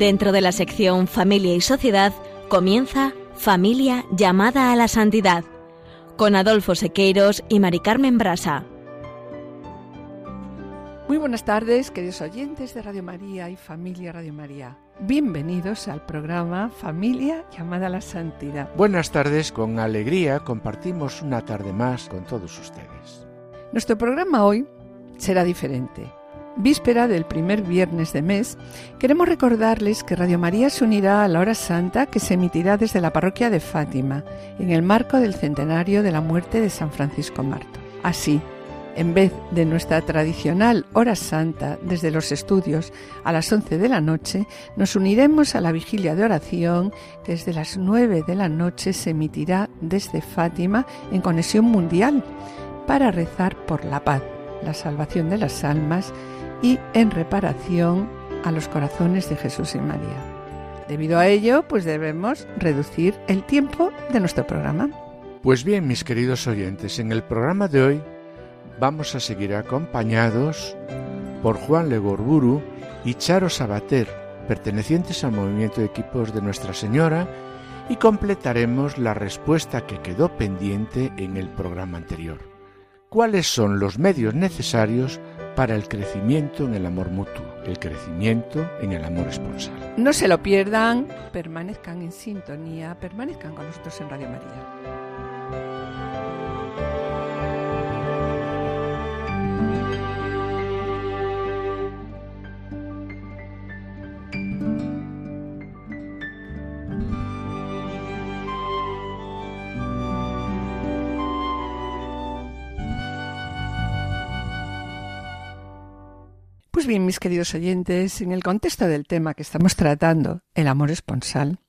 Dentro de la sección Familia y Sociedad comienza Familia llamada a la santidad con Adolfo Sequeiros y Mari Carmen Brasa. Muy buenas tardes, queridos oyentes de Radio María y Familia Radio María. Bienvenidos al programa Familia llamada a la Santidad. Buenas tardes, con alegría compartimos una tarde más con todos ustedes. Nuestro programa hoy será diferente. Víspera del primer viernes de mes, queremos recordarles que Radio María se unirá a la hora santa que se emitirá desde la parroquia de Fátima, en el marco del centenario de la muerte de San Francisco Marto. Así, en vez de nuestra tradicional hora santa desde los estudios a las 11 de la noche, nos uniremos a la vigilia de oración que desde las 9 de la noche se emitirá desde Fátima en conexión mundial para rezar por la paz, la salvación de las almas y en reparación a los corazones de Jesús y María. Debido a ello, pues debemos reducir el tiempo de nuestro programa. Pues bien, mis queridos oyentes, en el programa de hoy vamos a seguir acompañados por Juan Legorburu y Charo Sabater, pertenecientes al movimiento de equipos de Nuestra Señora, y completaremos la respuesta que quedó pendiente en el programa anterior. ¿Cuáles son los medios necesarios para el crecimiento en el amor mutuo, el crecimiento en el amor esponsal? No se lo pierdan, permanezcan en sintonía, permanezcan con nosotros en Radio María. Bien, mis queridos oyentes, en el contexto del tema que estamos tratando, el amor esponsal,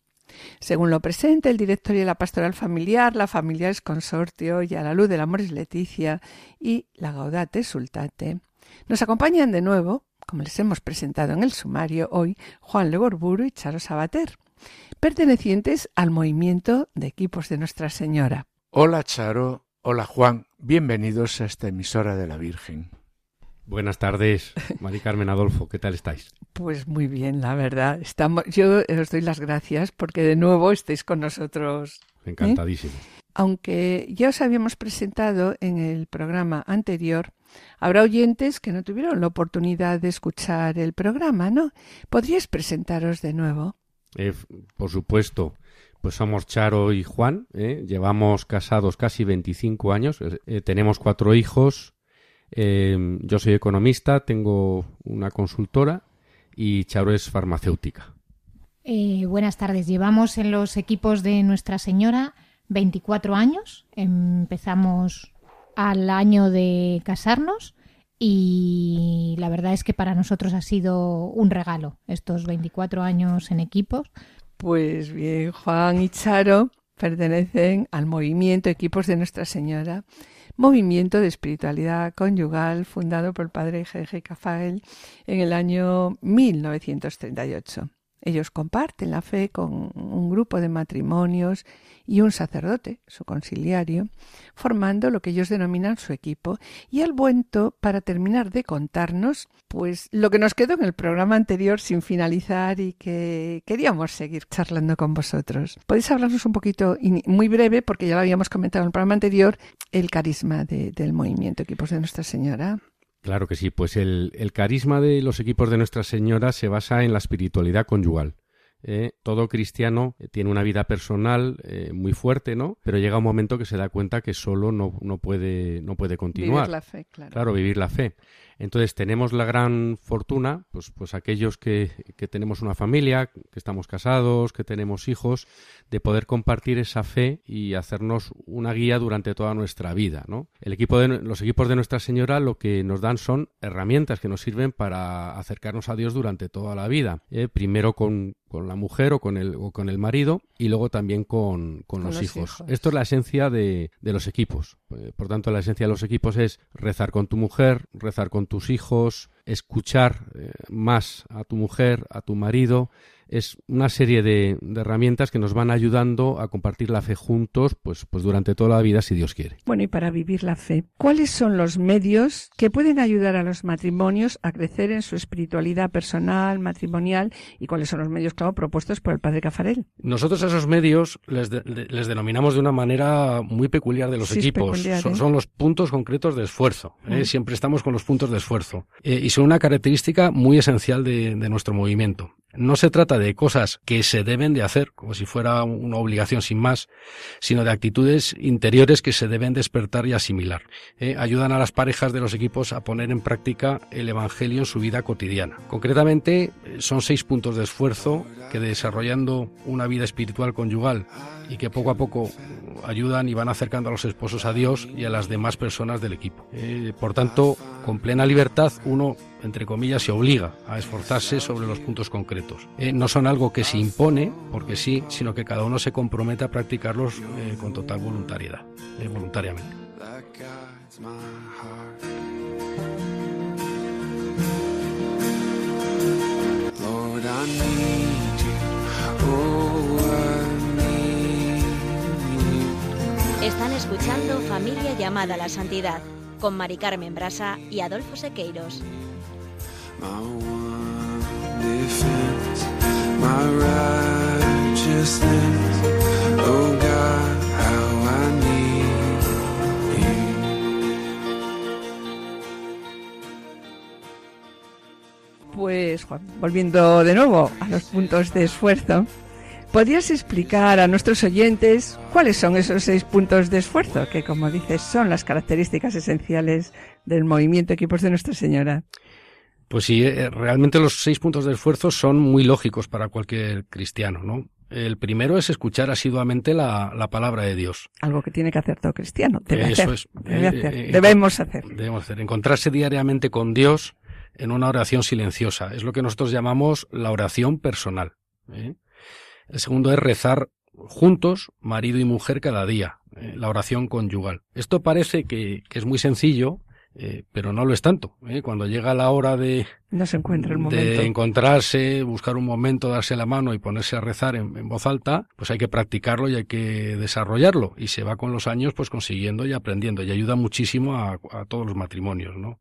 según lo presenta el directorio de la pastoral familiar, la familia es consortio y a la luz del amor es Leticia y la Gaudate Sultate, nos acompañan de nuevo, como les hemos presentado en el sumario hoy, Juan Legorburu y Charo Sabater, pertenecientes al movimiento de equipos de Nuestra Señora. Hola Charo, hola Juan, bienvenidos a esta emisora de la Virgen. Buenas tardes, Mari Carmen Adolfo, ¿qué tal estáis? Pues muy bien, la verdad. Estamos, yo os doy las gracias porque de nuevo estáis con nosotros. Encantadísimo. ¿eh? Aunque ya os habíamos presentado en el programa anterior, habrá oyentes que no tuvieron la oportunidad de escuchar el programa, ¿no? ¿Podríais presentaros de nuevo? Eh, por supuesto. Pues somos Charo y Juan, ¿eh? llevamos casados casi 25 años, tenemos cuatro hijos, eh, yo soy economista, tengo una consultora y Charo es farmacéutica. Eh, buenas tardes. Llevamos en los equipos de Nuestra Señora 24 años. Empezamos al año de casarnos y la verdad es que para nosotros ha sido un regalo estos 24 años en equipos. Pues bien, Juan y Charo pertenecen al movimiento Equipos de Nuestra Señora movimiento de espiritualidad conyugal fundado por el padre G.G. Cafael en el año 1938. Ellos comparten la fe con un grupo de matrimonios y un sacerdote, su conciliario, formando lo que ellos denominan su equipo. Y al vuelto para terminar de contarnos, pues lo que nos quedó en el programa anterior sin finalizar y que queríamos seguir charlando con vosotros. ¿Podéis hablarnos un poquito, muy breve, porque ya lo habíamos comentado en el programa anterior, el carisma de, del movimiento Equipos de Nuestra Señora? Claro que sí, pues el, el, carisma de los equipos de Nuestra Señora se basa en la espiritualidad conyugal. Eh, todo cristiano tiene una vida personal eh, muy fuerte, ¿no? Pero llega un momento que se da cuenta que solo no, no, puede, no puede continuar. Vivir la fe, claro. Claro, vivir la fe. Entonces tenemos la gran fortuna, pues, pues aquellos que, que, tenemos una familia, que estamos casados, que tenemos hijos, de poder compartir esa fe y hacernos una guía durante toda nuestra vida, ¿no? El equipo de, los equipos de Nuestra Señora lo que nos dan son herramientas que nos sirven para acercarnos a Dios durante toda la vida. ¿eh? Primero con, con, la mujer o con el, o con el marido y luego también con, con, con los, los hijos. hijos. Esto es la esencia de, de los equipos. Por tanto, la esencia de los equipos es rezar con tu mujer, rezar con tus hijos, escuchar eh, más a tu mujer, a tu marido, es una serie de, herramientas que nos van ayudando a compartir la fe juntos, pues, pues durante toda la vida, si Dios quiere. Bueno, y para vivir la fe, ¿cuáles son los medios que pueden ayudar a los matrimonios a crecer en su espiritualidad personal, matrimonial, y cuáles son los medios, claro, propuestos por el padre Cafarel? Nosotros a esos medios les, les denominamos de una manera muy peculiar de los equipos. ¿eh? Son, los puntos concretos de esfuerzo. ¿eh? Mm. Siempre estamos con los puntos de esfuerzo. Eh, y son una característica muy esencial de, de nuestro movimiento. No se trata de cosas que se deben de hacer, como si fuera una obligación sin más, sino de actitudes interiores que se deben despertar y asimilar. ¿eh? ayudan a las parejas de los equipos a poner en práctica el Evangelio en su vida cotidiana. Concretamente, son seis puntos de esfuerzo que desarrollando una vida espiritual conyugal y que poco a poco ayudan y van acercando a los esposos a Dios y a las demás personas del equipo. ¿eh? por tanto, con plena libertad, uno entre comillas, se obliga a esforzarse sobre los puntos concretos. Eh, no son algo que se impone, porque sí, sino que cada uno se compromete a practicarlos eh, con total voluntariedad, voluntariamente. Están escuchando Familia llamada a la Santidad con Mari Carmen Brasa y Adolfo Sequeiros. Pues Juan, volviendo de nuevo a los puntos de esfuerzo, ¿podrías explicar a nuestros oyentes cuáles son esos seis puntos de esfuerzo que, como dices, son las características esenciales del movimiento Equipos de Nuestra Señora? Pues sí, eh, realmente los seis puntos de esfuerzo son muy lógicos para cualquier cristiano, ¿no? El primero es escuchar asiduamente la, palabra de Dios. Algo que tiene que hacer todo cristiano. Debe Eso es. Debe eh, hacer. Eh, debemos hacer. Debemos hacer. Encontrarse diariamente con Dios en una oración silenciosa. Es lo que nosotros llamamos la oración personal. El segundo es rezar juntos, marido y mujer, cada día. la oración conyugal. Esto parece que, que es muy sencillo, eh, pero no lo es tanto. ¿eh? Cuando llega la hora de, no se encuentra el momento. de encontrarse, buscar un momento, darse la mano y ponerse a rezar en, voz alta, pues hay que practicarlo y hay que desarrollarlo. Y se va con los años pues consiguiendo y aprendiendo. Y ayuda muchísimo a, todos los matrimonios, ¿no?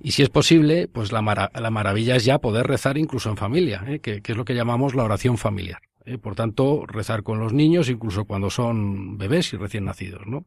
Y si es posible, pues la, la maravilla es ya poder rezar incluso en familia, ¿eh? que, que, es lo que llamamos la oración familiar. ¿Eh? Por tanto, rezar con los niños incluso cuando son bebés y recién nacidos, ¿no?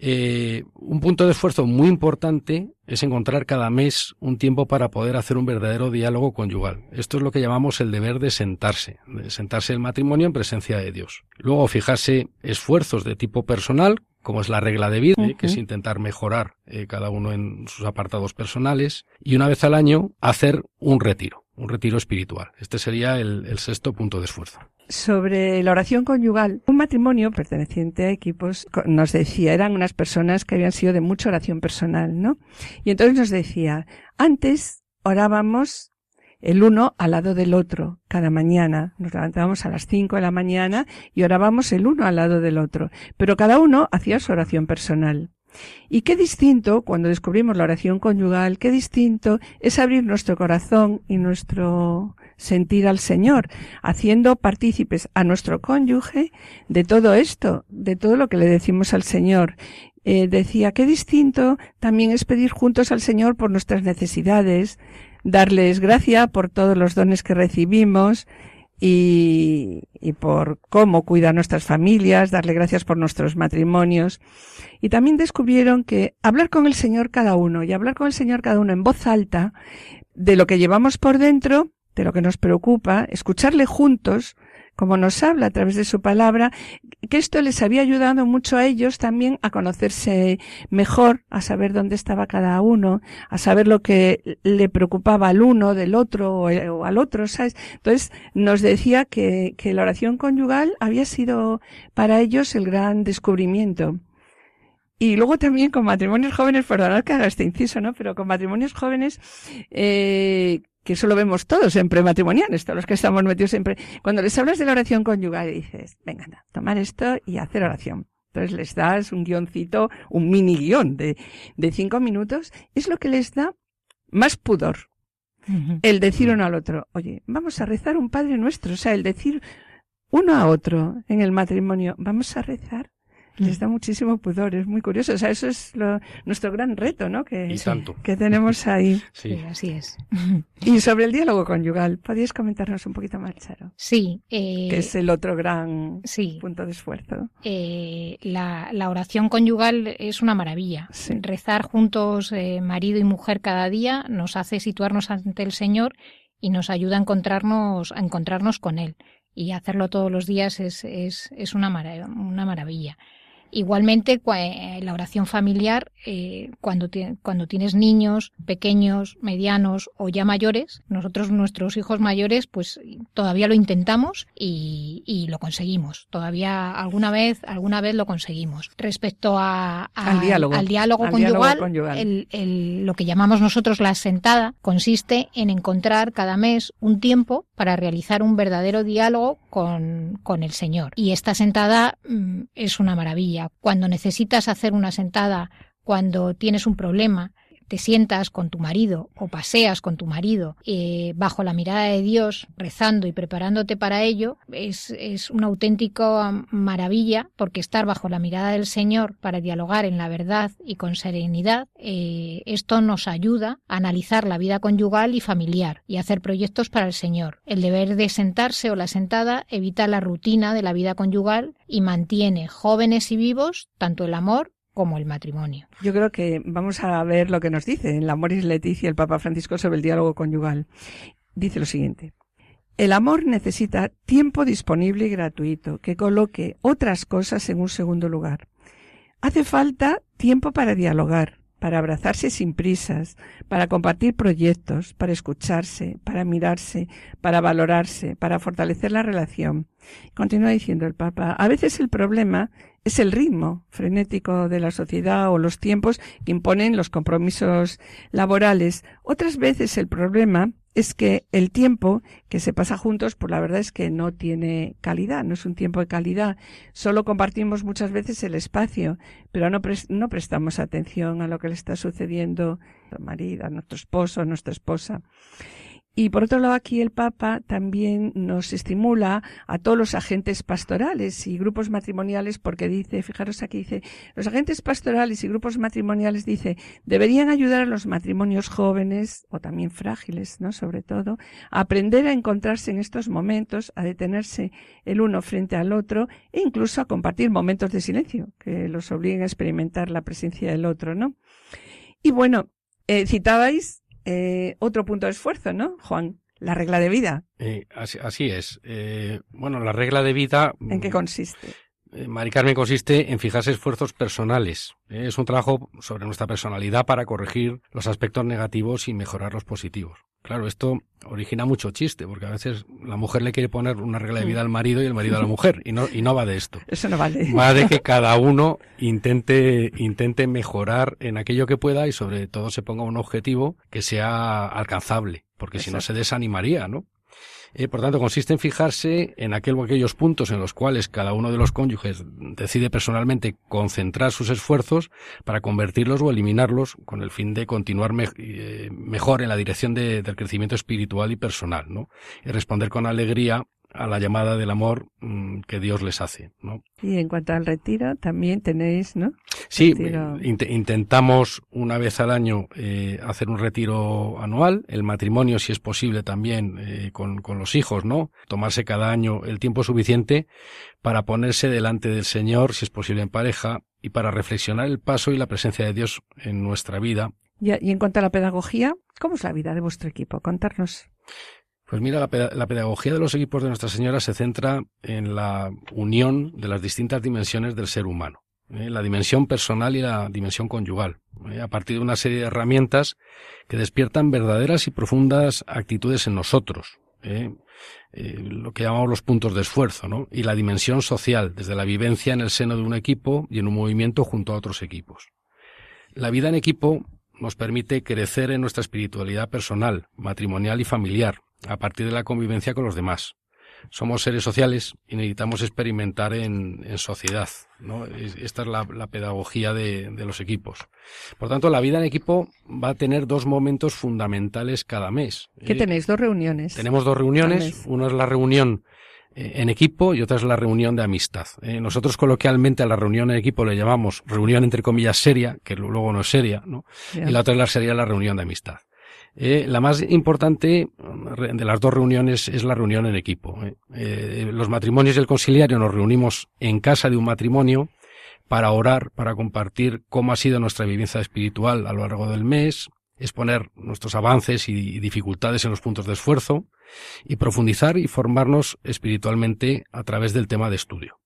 Eh, un punto de esfuerzo muy importante es encontrar cada mes un tiempo para poder hacer un verdadero diálogo conyugal. Esto es lo que llamamos el deber de sentarse, de sentarse el matrimonio en presencia de Dios. Luego fijarse esfuerzos de tipo personal, como es la regla de vida, que es intentar mejorar eh, cada uno en sus apartados personales, y una vez al año hacer un retiro, un retiro espiritual. Este sería el sexto punto de esfuerzo sobre la oración conyugal. Un matrimonio perteneciente a equipos nos decía, eran unas personas que habían sido de mucha oración personal, ¿no? Y entonces nos decía, antes orábamos el uno al lado del otro cada mañana. Nos levantábamos a las cinco de la mañana y orábamos el uno al lado del otro. Pero cada uno hacía su oración personal. Y qué distinto, cuando descubrimos la oración conyugal, qué distinto es abrir nuestro corazón y nuestro sentir al Señor, haciendo partícipes a nuestro cónyuge de todo esto, de todo lo que le decimos al Señor. Eh, decía, qué distinto también es pedir juntos al Señor por nuestras necesidades, darles gracia por todos los dones que recibimos, y, y, por cómo cuida nuestras familias, darle gracias por nuestros matrimonios. Y también descubrieron que hablar con el Señor cada uno y hablar con el Señor cada uno en voz alta de lo que llevamos por dentro de lo que nos preocupa, escucharle juntos, como nos habla a través de su palabra, que esto les había ayudado mucho a ellos también a conocerse mejor, a saber dónde estaba cada uno, a saber lo que le preocupaba al uno del otro o, al otro, ¿sabes? Entonces nos decía que, que la oración conyugal había sido para ellos el gran descubrimiento. Y luego también con matrimonios jóvenes, perdonad que haga este inciso, ¿no? Pero con matrimonios jóvenes, eh, que eso lo vemos todos en prematrimoniales, todos los que estamos metidos siempre. Cuando les hablas de la oración conyugal, dices, venga, tomar esto y hacer oración. Entonces les das un guioncito, un mini guion de, de cinco minutos. Es lo que les da más pudor. El decir uno al otro, oye, vamos a rezar un Padre Nuestro, o sea, el decir uno a otro en el matrimonio, vamos a rezar les da muchísimo pudor, es muy curioso. O sea, eso es nuestro gran reto, ¿no? Que, que tenemos ahí. Sí. así es. Y sobre el diálogo conyugal, ¿podrías comentarnos un poquito más, Charo? Sí. Eh, que es el otro gran punto de esfuerzo. Eh, la, oración conyugal es una maravilla. Rezar juntos, eh, marido y mujer, cada día nos hace situarnos ante el Señor y nos ayuda a encontrarnos, a encontrarnos con Él. Y hacerlo todos los días es, es, es una, una maravilla. Igualmente, eh, la oración familiar, eh, cuando, cuando tienes niños pequeños, medianos o ya mayores, nosotros, nuestros hijos mayores, pues todavía lo intentamos y, lo conseguimos. Todavía alguna vez, alguna vez lo conseguimos. Respecto a, al diálogo, al diálogo conyugal, lo que llamamos nosotros la sentada consiste en encontrar cada mes un tiempo para realizar un verdadero diálogo con, con el Señor. Y esta sentada mm, es una maravilla. Cuando necesitas hacer una sentada, cuando tienes un problema, te sientas con tu marido o paseas con tu marido eh, bajo la mirada de Dios, rezando y preparándote para ello, es, es una auténtica maravilla porque estar bajo la mirada del Señor para dialogar en la verdad y con serenidad, eh, esto nos ayuda a analizar la vida conyugal y familiar y hacer proyectos para el Señor. El deber de sentarse o la sentada evita la rutina de la vida conyugal y mantiene jóvenes y vivos tanto el amor como el matrimonio. Yo creo que vamos a ver lo que nos dice en la Moris Leticia el Papa Francisco sobre el diálogo conyugal. Dice lo siguiente. El amor necesita tiempo disponible y gratuito que coloque otras cosas en un segundo lugar. Hace falta tiempo para dialogar, para abrazarse sin prisas, para compartir proyectos, para escucharse, para mirarse, para valorarse, para fortalecer la relación. Continúa diciendo el Papa, a veces el problema es el ritmo frenético de la sociedad o los tiempos que imponen los compromisos laborales. Otras veces el problema es que el tiempo que se pasa juntos, pues la verdad es que no tiene calidad, no es un tiempo de calidad. Solo compartimos muchas veces el espacio, pero no, no prestamos atención a lo que le está sucediendo a nuestro marido, a nuestro esposo, a nuestra esposa. Y por otro lado, aquí el Papa también nos estimula a todos los agentes pastorales y grupos matrimoniales porque dice, fijaros aquí, dice, los agentes pastorales y grupos matrimoniales, dice, deberían ayudar a los matrimonios jóvenes o también frágiles, ¿no? Sobre todo, a aprender a encontrarse en estos momentos, a detenerse el uno frente al otro e incluso a compartir momentos de silencio que los obliguen a experimentar la presencia del otro, ¿no? Y bueno, eh, citabais eh, otro punto de esfuerzo, ¿no, Juan? La regla de vida. Eh, así, es. Eh, bueno, la regla de vida. ¿En qué consiste? Mari Carmen consiste en fijarse esfuerzos personales. Es un trabajo sobre nuestra personalidad para corregir los aspectos negativos y mejorar los positivos. Claro, esto origina mucho chiste, porque a veces la mujer le quiere poner una regla de vida al marido y el marido a la mujer, y no, y no va de esto. Eso no vale. Va de que cada uno intente, intente mejorar en aquello que pueda y sobre todo se ponga un objetivo que sea alcanzable, porque si no se desanimaría, ¿no? Eh, por tanto, consiste en fijarse en aquel o aquellos puntos en los cuales cada uno de los cónyuges decide personalmente concentrar sus esfuerzos para convertirlos o eliminarlos con el fin de continuar eh, mejor en la dirección del crecimiento espiritual y personal, ¿no? Y responder con alegría a la llamada del amor mm, que Dios les hace, ¿no? Y en cuanto al retiro, también tenéis, ¿no? Sí, intentamos una vez al año eh, hacer un retiro anual, el matrimonio, si es posible, también eh, con, con los hijos, ¿no? Tomarse cada año el tiempo suficiente para ponerse delante del Señor, si es posible en pareja, y para reflexionar el paso y la presencia de Dios en nuestra vida. Y, y en cuanto a la pedagogía, ¿cómo es la vida de vuestro equipo? Contarnos. Pues mira, la, pedagogía de los equipos de Nuestra Señora se centra en la unión de las distintas dimensiones del ser humano, ¿eh? la dimensión personal y la dimensión conyugal, ¿eh? a partir de una serie de herramientas que despiertan verdaderas y profundas actitudes en nosotros, ¿eh? lo que llamamos los puntos de esfuerzo, ¿no? y la dimensión social, desde la vivencia en el seno de un equipo y en un movimiento junto a otros equipos. La vida en equipo nos permite crecer en nuestra espiritualidad personal, matrimonial y familiar, a partir de la convivencia con los demás. somos seres sociales y necesitamos experimentar en, sociedad. ¿no? Esta es la, pedagogía de, los equipos. Por tanto, la vida en equipo va a tener dos momentos fundamentales cada mes. ¿Qué tenéis? ¿Dos reuniones? Tenemos dos reuniones. Una es la reunión eh, en equipo y otra es la reunión de amistad. Eh, nosotros coloquialmente a la reunión en equipo le llamamos reunión entre comillas seria, que luego no es seria, ¿no? Y la otra es la sería la reunión de amistad. Eh, la más importante de las dos reuniones es la reunión en equipo. los matrimonios y el conciliario nos reunimos en casa de un matrimonio para orar, para compartir cómo ha sido nuestra vivencia espiritual a lo largo del mes, exponer nuestros avances y dificultades en los puntos de esfuerzo y profundizar y formarnos espiritualmente a través del tema de estudio.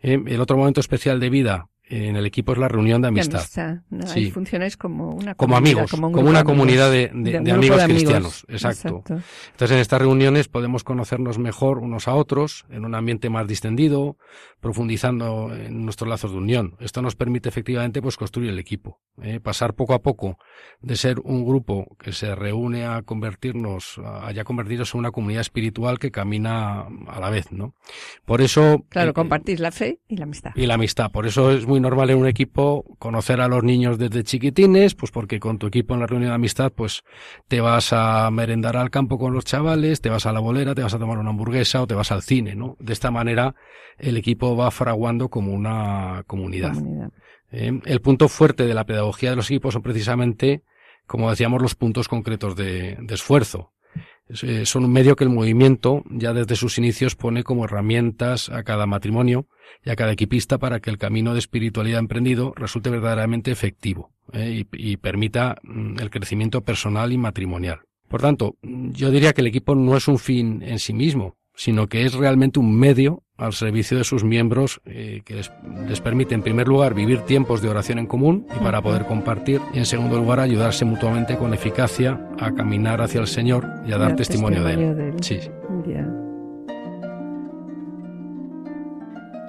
Eh, el otro momento especial de vida en el equipo es la reunión de amistad. sí. funcionáis como una como amigos, como, una comunidad de, amigos cristianos. Exacto. Entonces en estas reuniones podemos conocernos mejor unos a otros en un ambiente más distendido, profundizando en nuestros lazos de unión. Esto nos permite efectivamente pues construir el equipo, ¿eh? pasar poco a poco de ser un grupo que se reúne a convertirnos, a ya convertirnos en una comunidad espiritual que camina a la vez, ¿no? Por eso claro, eh, compartís la fe y la amistad. Y la amistad, por eso es muy normal en un equipo conocer a los niños desde chiquitines, pues porque con tu equipo en la reunión de amistad, pues te vas a merendar al campo con los chavales, te vas a la bolera, te vas a tomar una hamburguesa o te vas al cine, ¿no? De esta manera el equipo va fraguando como una comunidad. Eh, el punto fuerte de la pedagogía de los equipos son precisamente, como decíamos, los puntos concretos de esfuerzo. Eh, son un medio que el movimiento ya desde sus inicios pone como herramientas a cada matrimonio y a cada equipista para que el camino de espiritualidad emprendido resulte verdaderamente efectivo eh, y, y, permita mm, el crecimiento personal y matrimonial. Por tanto, yo diría que el equipo no es un fin en sí mismo, sino que es realmente un medio al servicio de sus miembros eh, que les, permite en primer lugar vivir tiempos de oración en común y para poder compartir y en segundo lugar ayudarse mutuamente con eficacia a caminar hacia el Señor y a dar testimonio, de él. Sí.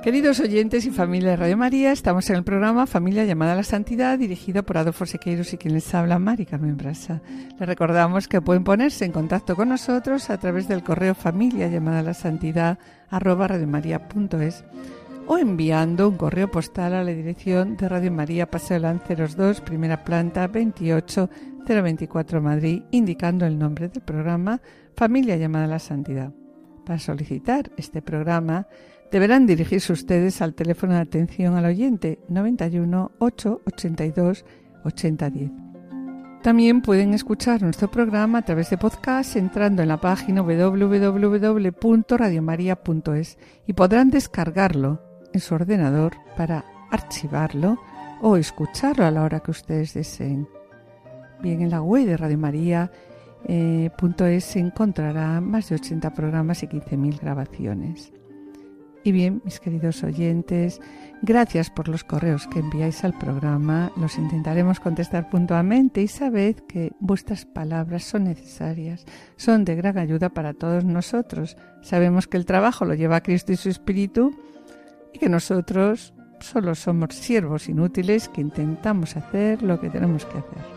Queridos oyentes y familia de Radio María, estamos en el programa Familia llamada a la Santidad, dirigido por Adolfo Sequeiros y quien les habla, Mari Carmen Brasa. Les recordamos que pueden ponerse en contacto con nosotros a través del correo familia llamada a la santidad arroba o enviando un correo postal a la dirección de Radio María Paseo Lanceros 2, primera planta 28024 Madrid, indicando el nombre del programa Familia llamada a la Santidad. Para solicitar este programa, Deberán dirigirse ustedes al teléfono de atención al oyente 91 882 8010. También pueden escuchar nuestro programa a través de podcast entrando en la página www.radiomaria.es y podrán descargarlo en su ordenador para archivarlo o escucharlo a la hora que ustedes deseen. Bien, en la web de Radio María eh, se encontrará más de 80 programas y 15.000 grabaciones. Y bien, mis queridos oyentes, gracias por los correos que enviáis al programa. Los intentaremos contestar puntualmente y sabed que vuestras palabras son necesarias, son de gran ayuda para todos nosotros. Sabemos que el trabajo lo lleva Cristo y su Espíritu y que nosotros solo somos siervos inútiles que intentamos hacer lo que tenemos que hacer.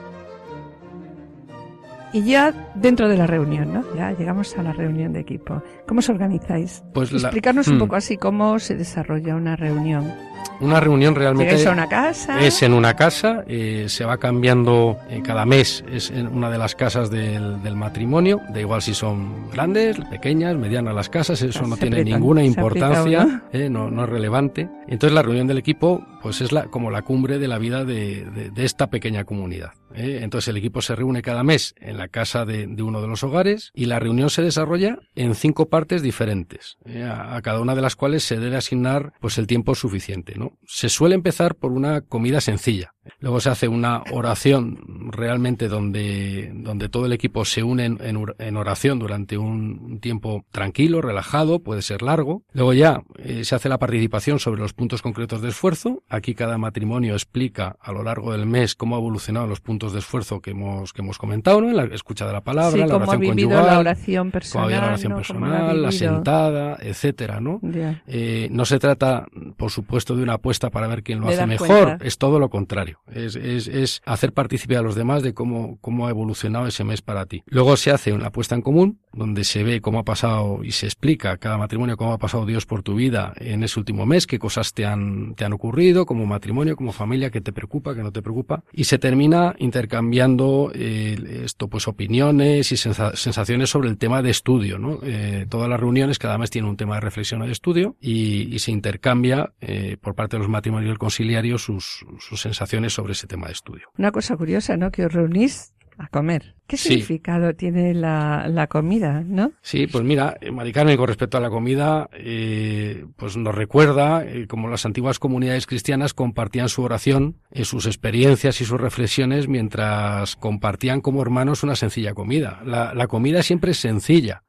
Y ya dentro de la reunión, ¿no? Ya llegamos a la reunión de equipo. ¿Cómo os organizáis? Pues Explicarnos un hmm. poco así cómo se desarrolla una reunión. Una reunión realmente es una casa. Es en una casa, eh, se va cambiando eh, cada mes, es en una de las casas del, del, matrimonio, da igual si son grandes, pequeñas, medianas las casas, eso no tiene ninguna importancia, eh, no, no, es relevante. Entonces la reunión del equipo pues es la, como la cumbre de la vida de, de, de esta pequeña comunidad. ¿Eh? Entonces el equipo se reúne cada mes en la casa de, uno de los hogares y la reunión se desarrolla en cinco partes diferentes, ¿eh? a, cada una de las cuales se debe asignar pues el tiempo suficiente. ¿no? Se suele empezar por una comida sencilla. Luego se hace una oración realmente donde, donde todo el equipo se une en, en, oración durante un tiempo tranquilo, relajado, puede ser largo. Luego ya eh, se hace la participación sobre los puntos concretos de esfuerzo. Aquí cada matrimonio explica a lo largo del mes cómo ha evolucionado los puntos de esfuerzo que hemos, que hemos comentado, ¿no? En la escucha de la palabra, la oración conyugal, la oración personal, la oración personal, la sentada, etcétera, ¿no? Eh, no se trata, por supuesto, de una apuesta para ver quién lo hace mejor, es todo lo contrario es, es, es hacer participar a los demás de cómo, cómo ha evolucionado ese mes para ti. Luego se hace una puesta en común, donde se ve cómo ha pasado y se explica cada matrimonio cómo ha pasado Dios por tu vida en ese último mes, qué cosas te han, te han ocurrido como matrimonio, como familia, que te preocupa, que no te preocupa, y se termina intercambiando eh, esto, pues opiniones y sensaciones sobre el tema de estudio, ¿no? Eh, todas las reuniones cada mes tienen un tema de reflexión o de estudio y, se intercambia eh, por parte de los matrimonios conciliarios sus, sus sensaciones sobre ese tema de estudio. Una cosa curiosa, ¿no? Que os reunís a comer. ¿Qué significado tiene la, la, comida, no? Sí, pues mira, eh, Maricarmen, con respecto a la comida, eh, pues nos recuerda eh, como las antiguas comunidades cristianas compartían su oración, eh, sus experiencias y sus reflexiones mientras compartían como hermanos una sencilla comida. La, la comida siempre es sencilla.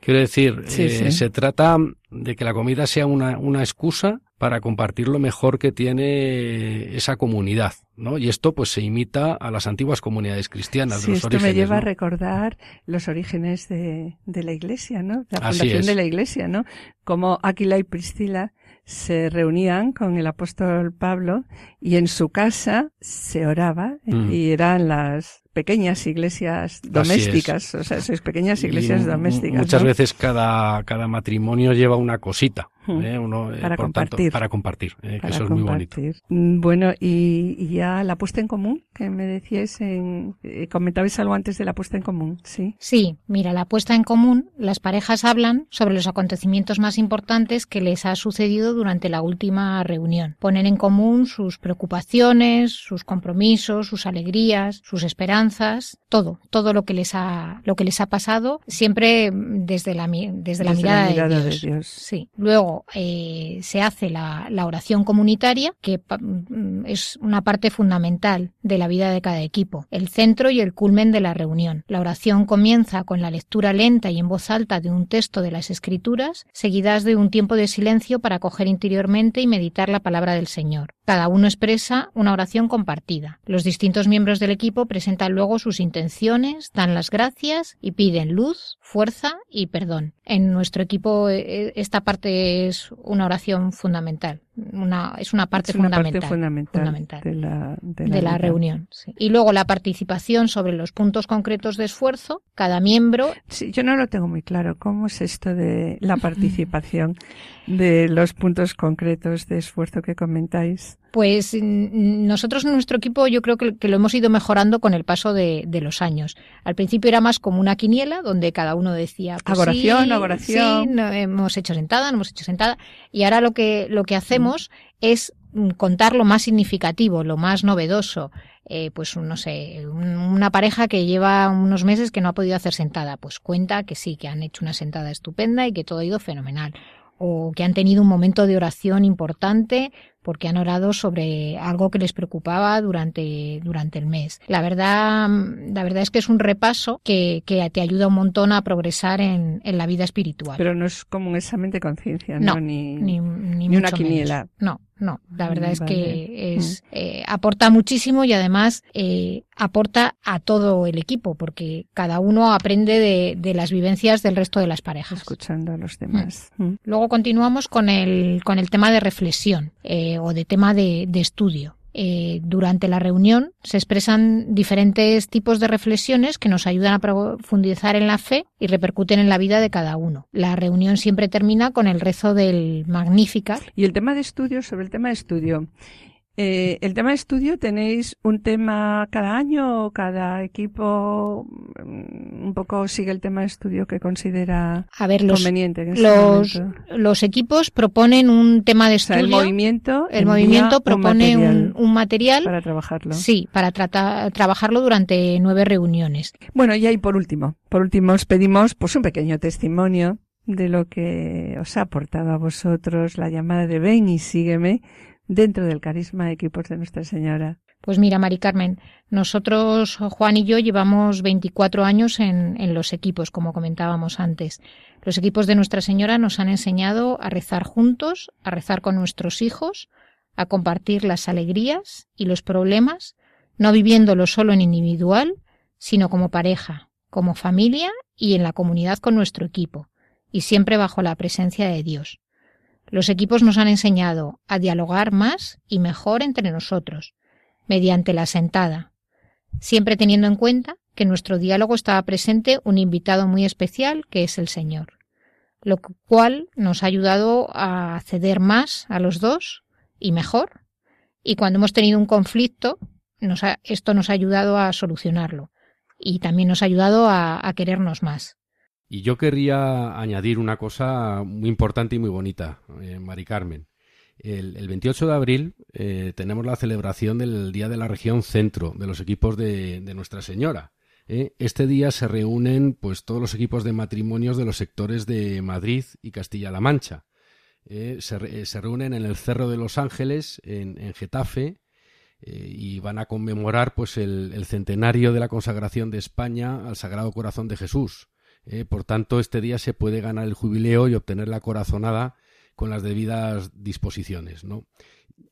Quiero decir, eh, se trata de que la comida sea una, una excusa para compartir lo mejor que tiene esa comunidad, ¿no? Y esto pues se imita a las antiguas comunidades cristianas. Sí, de los esto me lleva a recordar los orígenes de, de, la Iglesia, ¿no? La fundación de la Iglesia, ¿no? Como Aquila y Priscila se reunían con el apóstol Pablo y en su casa se oraba mm. y eran las pequeñas iglesias domésticas, o sea, esas pequeñas iglesias y domésticas. Muchas ¿no? veces cada, cada matrimonio lleva una cosita. ¿Eh? Uno, para, eh, compartir. Tanto, para compartir. Eh, para que eso compartir. es muy bonito. Bueno, y, y, ya la puesta en común, que me decíais, en, eh, comentabais algo antes de la puesta en común, ¿sí? Sí, mira, la puesta en común, las parejas hablan sobre los acontecimientos más importantes que les ha sucedido durante la última reunión. Ponen en común sus preocupaciones, sus compromisos, sus alegrías, sus esperanzas, todo, todo lo que les ha, lo que les ha pasado, siempre desde la, desde, desde la mirada, la mirada de, Dios. de, Dios. Sí. Luego eh, se hace la, la, oración comunitaria, que es una parte fundamental de la vida de cada equipo, el centro y el culmen de la reunión. La oración comienza con la lectura lenta y en voz alta de un texto de las Escrituras, seguidas de un tiempo de silencio para coger interiormente y meditar la palabra del Señor. Cada uno expresa una oración compartida. Los distintos miembros del equipo presentan luego sus intenciones, dan las gracias y piden luz, fuerza y perdón. En nuestro equipo esta parte es una oración fundamental. Una, es una parte, es una fundamental, parte fundamental, fundamental, de la, de la, de la reunión. Sí. Y luego la participación sobre los puntos concretos de esfuerzo. Cada miembro. Sí, yo no lo tengo muy claro. ¿Cómo es esto de la participación de los puntos concretos de esfuerzo que comentáis? Pues nosotros en nuestro equipo yo creo que, que lo hemos ido mejorando con el paso de, de, los años. Al principio era más como una quiniela donde cada uno decía pues agoración, sí, agoración. Sí, no, hemos hecho sentada, no hemos hecho sentada. Y ahora lo que, lo que hacemos mm. es contar lo más significativo, lo más novedoso. Eh, pues no sé, una pareja que lleva unos meses que no ha podido hacer sentada, pues cuenta que sí, que han hecho una sentada estupenda y que todo ha ido fenomenal o que han tenido un momento de oración importante porque han orado sobre algo que les preocupaba durante, durante el mes. La verdad, la verdad es que es un repaso que, que te ayuda un montón a progresar en, en, la vida espiritual. Pero no es como un examen de conciencia, ¿no? no, Ni, ni, ni, ni una quiniela. No, no, la verdad Mm, es vale. que es, eh, aporta muchísimo y además eh, aporta a todo el equipo, porque cada uno aprende de, de, las vivencias del resto de las parejas. Escuchando a los demás. Mm. Luego continuamos con el, con el tema de reflexión eh, o de tema de, de estudio. Eh, durante la reunión se expresan diferentes tipos de reflexiones que nos ayudan a profundizar en la fe y repercuten en la vida de cada uno. La reunión siempre termina con el rezo del Magnífica. Y el tema de estudio, sobre el tema de estudio, eh, el tema de estudio, ¿tenéis un tema cada año o cada equipo mm, un poco sigue el tema de estudio que considera a ver, los, conveniente? En los, los, equipos proponen un tema de estudio. O sea, el movimiento, el movimiento propone un material, un, un material, para trabajarlo. Sí, para tratar, trabajarlo durante nueve reuniones. Bueno, y ahí por último, por último os pedimos pues un pequeño testimonio de lo que os ha aportado a vosotros la llamada de ven y sígueme dentro del carisma de equipos de Nuestra Señora? Pues mira, Mari Carmen, nosotros, Juan y yo, llevamos 24 años en, en, los equipos, como comentábamos antes. Los equipos de Nuestra Señora nos han enseñado a rezar juntos, a rezar con nuestros hijos, a compartir las alegrías y los problemas, no viviéndolo solo en individual, sino como pareja, como familia y en la comunidad con nuestro equipo, y siempre bajo la presencia de Dios. Los equipos nos han enseñado a dialogar más y mejor entre nosotros mediante la sentada, siempre teniendo en cuenta que en nuestro diálogo estaba presente un invitado muy especial que es el Señor, lo cual nos ha ayudado a acceder más a los dos y mejor. Y cuando hemos tenido un conflicto, esto nos ha ayudado a solucionarlo y también nos ha ayudado a, querernos más. Y yo querría añadir una cosa muy importante y muy bonita, eh, Mari Carmen. El, 28 de abril eh, tenemos la celebración del Día de la Región Centro de los equipos de, Nuestra Señora. ¿eh? Este día se reúnen pues todos los equipos de matrimonios de los sectores de Madrid y Castilla-La Mancha. ¿eh? Se, reúnen en el Cerro de los Ángeles, en, Getafe, y van a conmemorar pues el, el, centenario de la consagración de España al Sagrado Corazón de Jesús. Por tanto, este día se puede ganar el jubileo y obtener la corazonada con las debidas disposiciones, ¿no?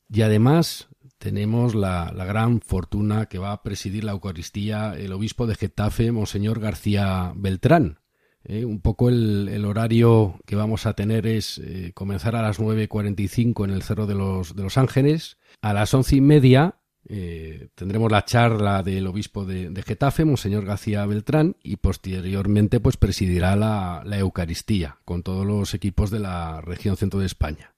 Y además tenemos la, gran fortuna que va a presidir la Eucaristía el obispo de Getafe, Monseñor García Beltrán. ¿eh? un poco el, horario que vamos a tener es eh, comenzar a las 9.45 en el Cerro de los, de los Ángeles, a las once y media eh, tendremos la charla del obispo de, Getafe, Monseñor García Beltrán, y posteriormente pues presidirá la, Eucaristía con todos los equipos de la región centro de España.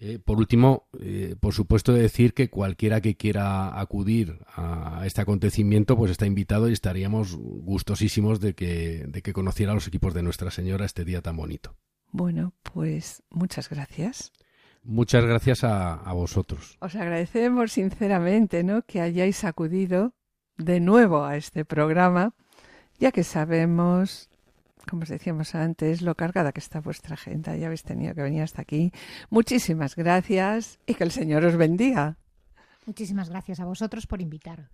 Eh, por último, eh, por supuesto decir que cualquiera que quiera acudir a este acontecimiento pues está invitado y estaríamos gustosísimos de que, de que conociera a los equipos de Nuestra Señora este día tan bonito. Bueno, pues muchas gracias. Muchas gracias a, vosotros. Os agradecemos sinceramente ¿no? que hayáis acudido de nuevo a este programa, ya que sabemos, como os decíamos antes, lo cargada que está vuestra agenda. Ya habéis tenido que venir hasta aquí. Muchísimas gracias y que el Señor os bendiga. Muchísimas gracias a vosotros por invitar.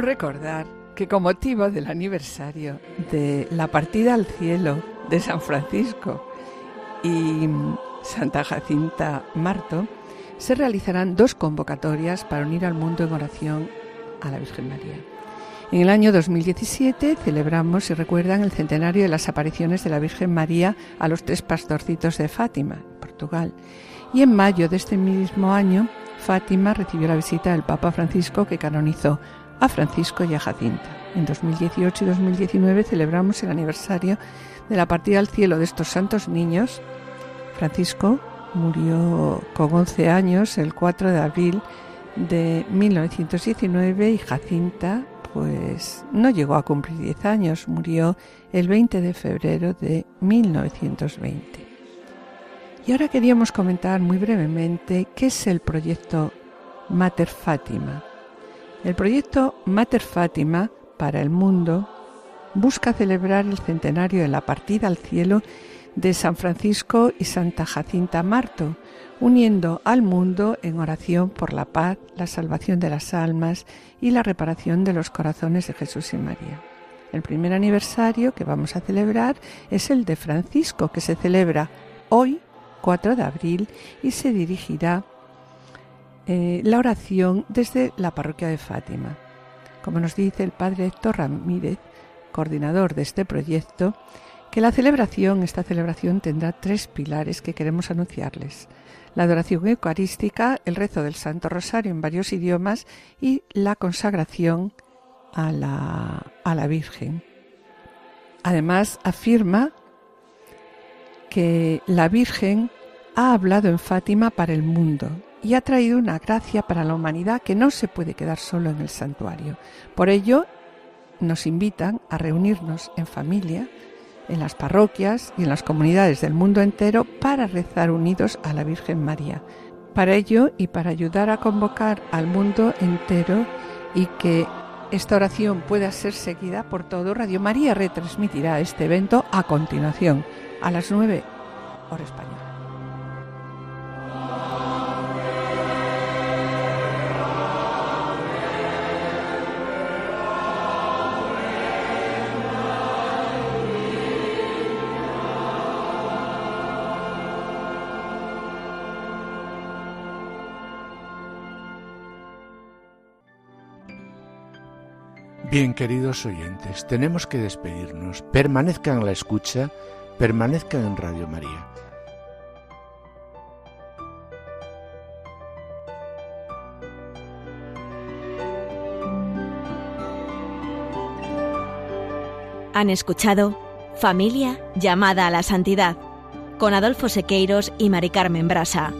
Recordar que con motivo del aniversario de la partida al cielo de San Francisco y Santa Jacinta Marto, se realizarán dos convocatorias para unir al mundo en oración a la Virgen María. En el año 2017 celebramos, si recuerdan, el centenario de las apariciones de la Virgen María a los tres pastorcitos de Fátima, Portugal. Y en mayo de este mismo año, Fátima recibió la visita del Papa Francisco que canonizó a Francisco y a Jacinta. En 2018 y 2019 celebramos el aniversario de la partida al cielo de estos santos niños. Francisco murió con 11 años el 4 de abril de 1919 y Jacinta pues no llegó a cumplir 10 años, murió el 20 de febrero de 1920. Y ahora queríamos comentar muy brevemente qué es el proyecto Mater Fátima. El proyecto Mater Fátima para el mundo busca celebrar el centenario de la partida al cielo de San Francisco y Santa Jacinta Marto, uniendo al mundo en oración por la paz, la salvación de las almas y la reparación de los corazones de Jesús y María. El primer aniversario que vamos a celebrar es el de Francisco, que se celebra hoy, 4 de abril, y se dirigirá eh, la oración desde la parroquia de Fátima. Como nos dice el padre Héctor Ramírez, coordinador de este proyecto, que la celebración, esta celebración tendrá tres pilares que queremos anunciarles. La adoración eucarística, el rezo del Santo Rosario en varios idiomas y la consagración a la, a la Virgen. Además, afirma que la Virgen ha hablado en Fátima para el mundo y ha traído una gracia para la humanidad que no se puede quedar solo en el santuario. Por ello, nos invitan a reunirnos en familia, en las parroquias y en las comunidades del mundo entero para rezar unidos a la Virgen María. Para ello y para ayudar a convocar al mundo entero y que esta oración pueda ser seguida por todo, Radio María retransmitirá este evento a continuación, a las 9 hora española. Bien, queridos oyentes, tenemos que despedirnos. Permanezcan en la escucha, permanezcan en Radio María. Han escuchado Familia llamada a la santidad con Adolfo Sequeiros y Mari Carmen Brasa.